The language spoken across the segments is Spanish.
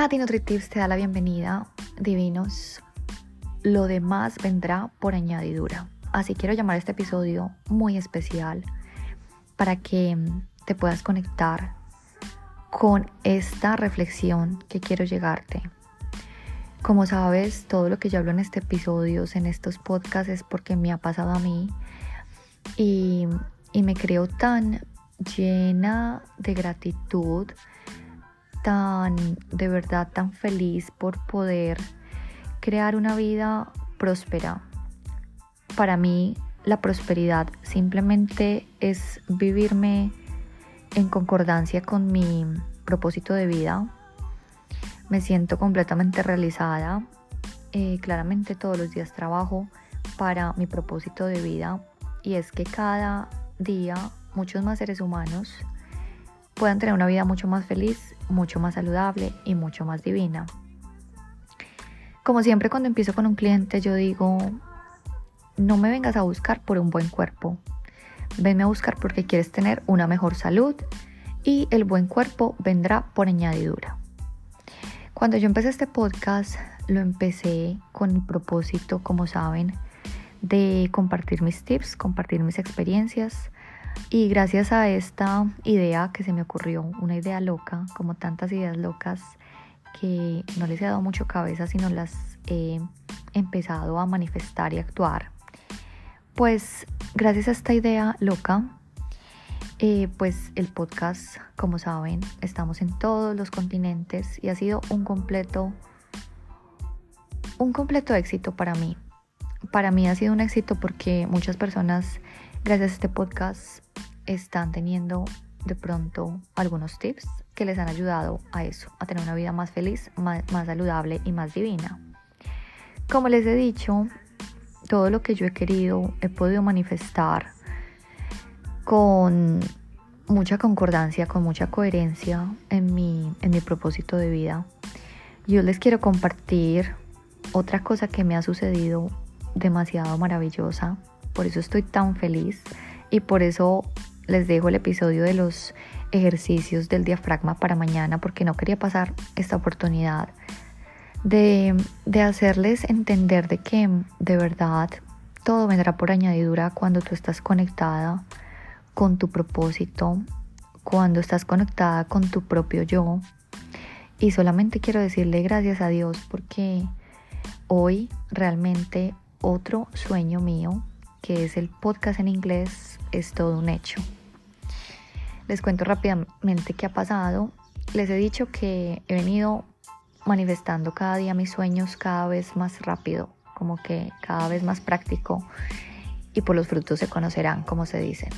Tati NutriTips te da la bienvenida, divinos. Lo demás vendrá por añadidura. Así quiero llamar este episodio muy especial para que te puedas conectar con esta reflexión que quiero llegarte. Como sabes, todo lo que yo hablo en este episodio, en estos podcasts, es porque me ha pasado a mí y, y me creo tan llena de gratitud, tan de verdad tan feliz por poder crear una vida próspera. Para mí la prosperidad simplemente es vivirme en concordancia con mi propósito de vida. Me siento completamente realizada. Eh, claramente todos los días trabajo para mi propósito de vida y es que cada día muchos más seres humanos puedan tener una vida mucho más feliz, mucho más saludable y mucho más divina. Como siempre cuando empiezo con un cliente yo digo, no me vengas a buscar por un buen cuerpo, venme a buscar porque quieres tener una mejor salud y el buen cuerpo vendrá por añadidura. Cuando yo empecé este podcast lo empecé con el propósito, como saben, de compartir mis tips, compartir mis experiencias, y gracias a esta idea que se me ocurrió, una idea loca, como tantas ideas locas que no les he dado mucho cabeza, sino las he empezado a manifestar y actuar, pues gracias a esta idea loca, eh, pues el podcast, como saben, estamos en todos los continentes y ha sido un completo, un completo éxito para mí. Para mí ha sido un éxito porque muchas personas Gracias a este podcast están teniendo de pronto algunos tips que les han ayudado a eso, a tener una vida más feliz, más, saludable y más divina. Como les he dicho, todo lo que yo he querido he podido manifestar con mucha concordancia, con mucha coherencia en mi, en mi propósito de vida. Yo les quiero compartir otra cosa que me ha sucedido demasiado maravillosa por eso estoy tan feliz y por eso les dejo el episodio de los ejercicios del diafragma para mañana porque no quería pasar esta oportunidad de, de hacerles entender de que de verdad todo vendrá por añadidura cuando tú estás conectada con tu propósito, cuando estás conectada con tu propio yo. Y solamente quiero decirle gracias a Dios porque hoy realmente otro sueño mío que es el podcast en inglés, es todo un hecho. Les cuento rápidamente qué ha pasado. Les he dicho que he venido manifestando cada día mis sueños cada vez más rápido, como que cada vez más práctico y por los frutos se conocerán, como se dice.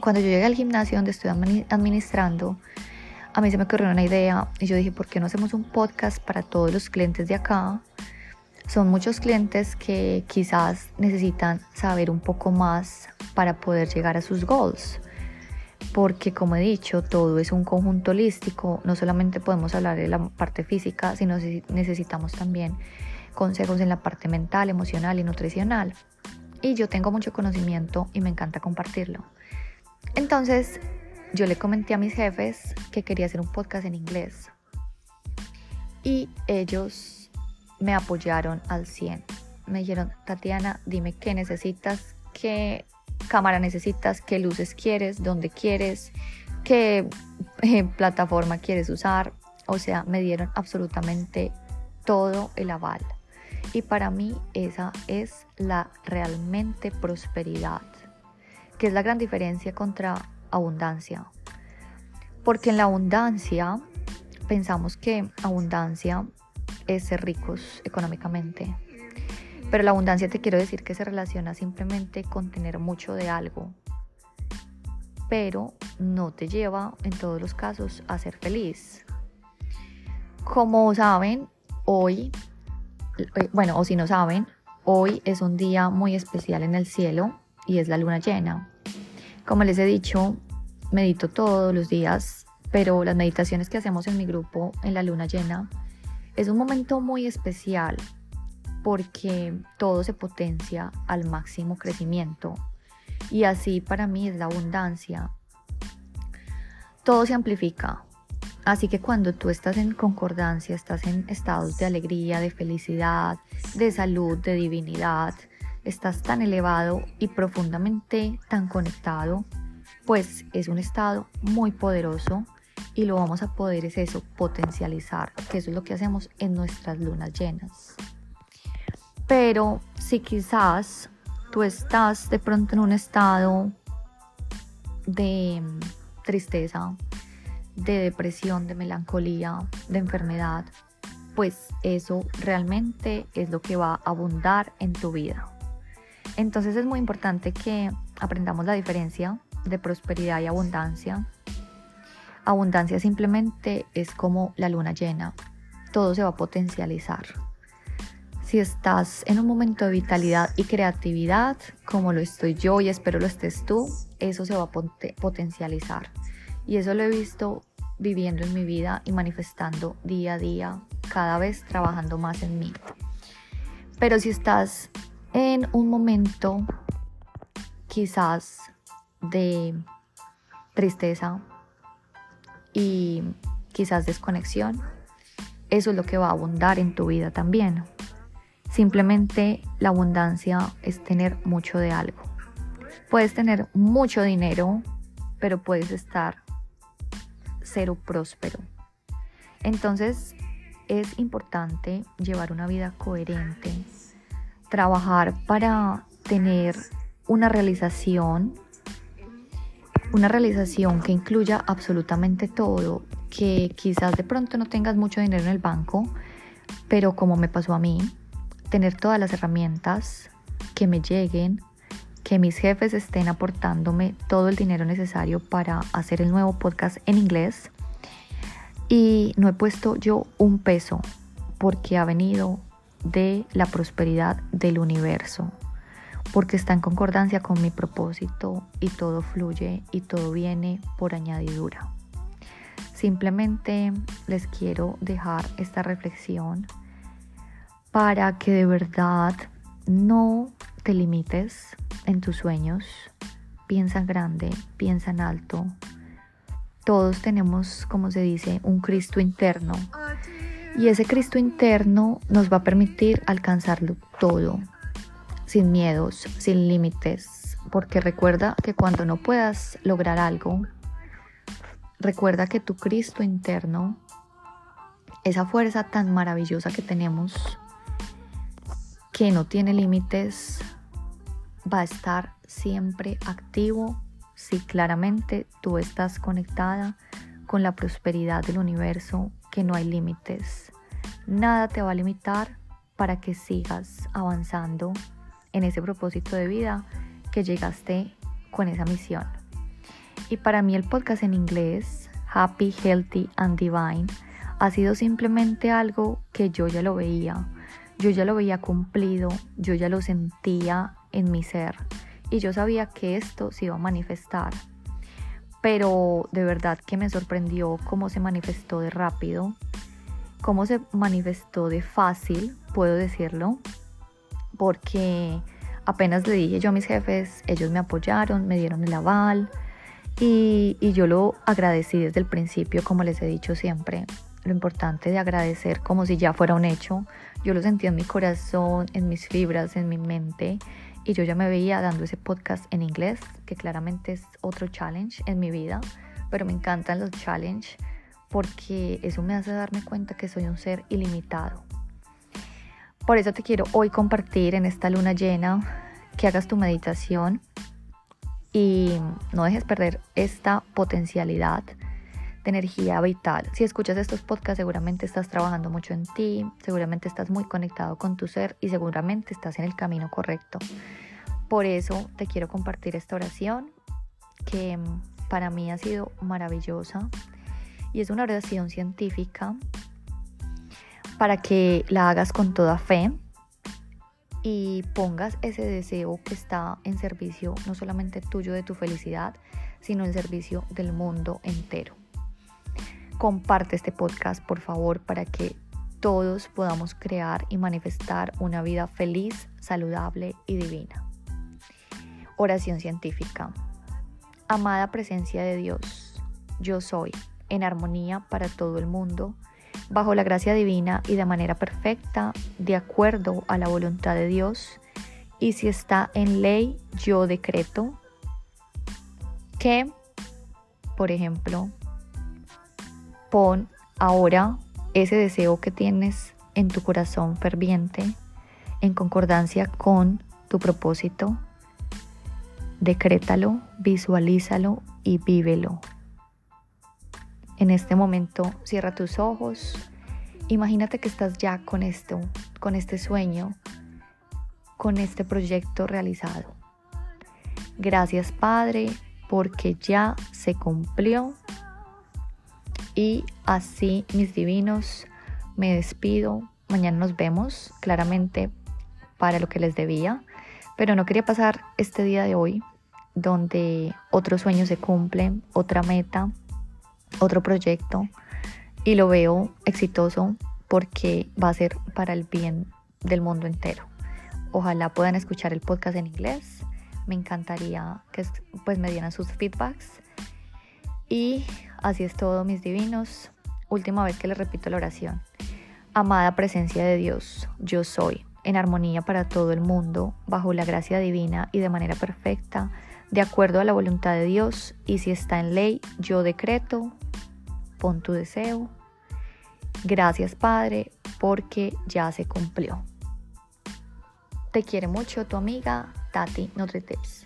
Cuando yo llegué al gimnasio donde estoy administrando, a mí se me ocurrió una idea y yo dije, ¿por qué no hacemos un podcast para todos los clientes de acá? Son muchos clientes que quizás necesitan saber un poco más para poder llegar a sus goals. Porque como he dicho, todo es un conjunto holístico. No solamente podemos hablar de la parte física, sino necesitamos también consejos en la parte mental, emocional y nutricional. Y yo tengo mucho conocimiento y me encanta compartirlo. Entonces, yo le comenté a mis jefes que quería hacer un podcast en inglés. Y ellos me apoyaron al 100. Me dijeron, Tatiana, dime qué necesitas, qué cámara necesitas, qué luces quieres, dónde quieres, qué eh, plataforma quieres usar. O sea, me dieron absolutamente todo el aval. Y para mí esa es la realmente prosperidad, que es la gran diferencia contra abundancia. Porque en la abundancia pensamos que abundancia es ser ricos económicamente. Pero la abundancia te quiero decir que se relaciona simplemente con tener mucho de algo, pero no te lleva en todos los casos a ser feliz. Como saben, hoy, eh, bueno, o si no saben, hoy es un día muy especial en el cielo y es la luna llena. Como les he dicho, medito todos los días, pero las meditaciones que hacemos en mi grupo en la luna llena es un momento muy especial porque todo se potencia al máximo crecimiento y así para mí es la abundancia. Todo se amplifica. Así que cuando tú estás en concordancia, estás en estados de alegría, de felicidad, de salud, de divinidad, estás tan elevado y profundamente tan conectado, pues es un estado muy poderoso y lo vamos a poder es eso, potencializar, que eso es lo que hacemos en nuestras lunas llenas. Pero si quizás tú estás de pronto en un estado de tristeza, de depresión, de melancolía, de enfermedad, pues eso realmente es lo que va a abundar en tu vida. Entonces es muy importante que aprendamos la diferencia de prosperidad y abundancia. Abundancia simplemente es como la luna llena, todo se va a potencializar. Si estás en un momento de vitalidad y creatividad, como lo estoy yo y espero lo estés tú, eso se va a potencializar. Y eso lo he visto viviendo en mi vida y manifestando día a día, cada vez trabajando más en mí. Pero si estás en un momento quizás de tristeza y quizás desconexión, eso es lo que va a abundar en tu vida también. Simplemente la abundancia es tener mucho de algo. Puedes tener mucho dinero, pero puedes estar cero próspero. Entonces es importante llevar una vida coherente, trabajar para tener una realización, una realización que incluya absolutamente todo, que quizás de pronto no tengas mucho dinero en el banco, pero como me pasó a mí, tener todas las herramientas que me lleguen, que mis jefes estén aportándome todo el dinero necesario para hacer el nuevo podcast en inglés. Y no he puesto yo un peso porque ha venido de la prosperidad del universo, porque está en concordancia con mi propósito y todo fluye y todo viene por añadidura. Simplemente les quiero dejar esta reflexión para que de verdad no te limites en tus sueños, piensa grande, piensa en alto. Todos tenemos, como se dice, un Cristo interno. Y ese Cristo interno nos va a permitir alcanzarlo todo, sin miedos, sin límites. Porque recuerda que cuando no puedas lograr algo, recuerda que tu Cristo interno, esa fuerza tan maravillosa que tenemos, que no tiene límites, va a estar siempre activo si claramente tú estás conectada con la prosperidad del universo, que no hay límites. Nada te va a limitar para que sigas avanzando en ese propósito de vida que llegaste con esa misión. Y para mí el podcast en inglés, Happy, Healthy and Divine, ha sido simplemente algo que yo ya lo veía, yo ya lo veía cumplido, yo ya lo sentía en mi ser y yo sabía que esto se iba a manifestar. Pero de verdad que me sorprendió cómo se manifestó de rápido, cómo se manifestó de fácil, puedo decirlo, porque apenas le dije yo a mis jefes, ellos me apoyaron, me dieron el aval y, y yo lo agradecí desde el principio, como les he dicho siempre, lo importante de agradecer como si ya fuera un hecho. Yo lo sentí en mi corazón, en mis fibras, en mi mente y yo ya me veía dando ese podcast en inglés, que claramente es otro challenge en mi vida, pero me encantan los challenges porque eso me hace darme cuenta que soy un ser ilimitado. Por eso te quiero hoy compartir en esta luna llena que hagas tu meditación y no dejes perder esta potencialidad de energía vital. Si escuchas estos podcasts, seguramente estás trabajando mucho en ti, seguramente estás muy conectado con tu ser y seguramente estás en el camino correcto. Por eso te quiero compartir esta oración que para mí ha sido maravillosa y es una oración científica para que la hagas con toda fe y pongas ese deseo que está en servicio no solamente tuyo de tu felicidad, sino en servicio del mundo entero comparte este podcast, por favor, para que todos podamos crear y manifestar una vida feliz, saludable y divina. Oración científica. Amada presencia de Dios, yo soy en armonía para todo el mundo, bajo la gracia divina y de manera perfecta, de acuerdo a la voluntad de Dios. Y si está en ley, yo decreto que, por ejemplo, pon ahora ese deseo que tienes en tu corazón ferviente en concordancia con tu propósito. Decrétalo, visualízalo y vívelo. En este momento cierra tus ojos. Imagínate que estás ya con esto, con este sueño, con este proyecto realizado. Gracias Padre porque ya se cumplió. Y así mis divinos, me despido. Mañana nos vemos claramente para lo que les debía. Pero no quería pasar este día de hoy donde otro sueño se cumple, otra meta, otro proyecto y lo veo exitoso porque va a ser para el bien del mundo entero. Ojalá puedan escuchar el podcast en inglés. Me encantaría que pues me dieran sus feedbacks. Y así es todo, mis divinos. Última vez que les repito la oración. Amada presencia de Dios, yo soy en armonía para todo el mundo, bajo la gracia divina y de manera perfecta, de acuerdo a la voluntad de Dios, y si está en ley, yo decreto, pon tu deseo. Gracias Padre, porque ya se cumplió. Te quiere mucho tu amiga Tati Notre Tips.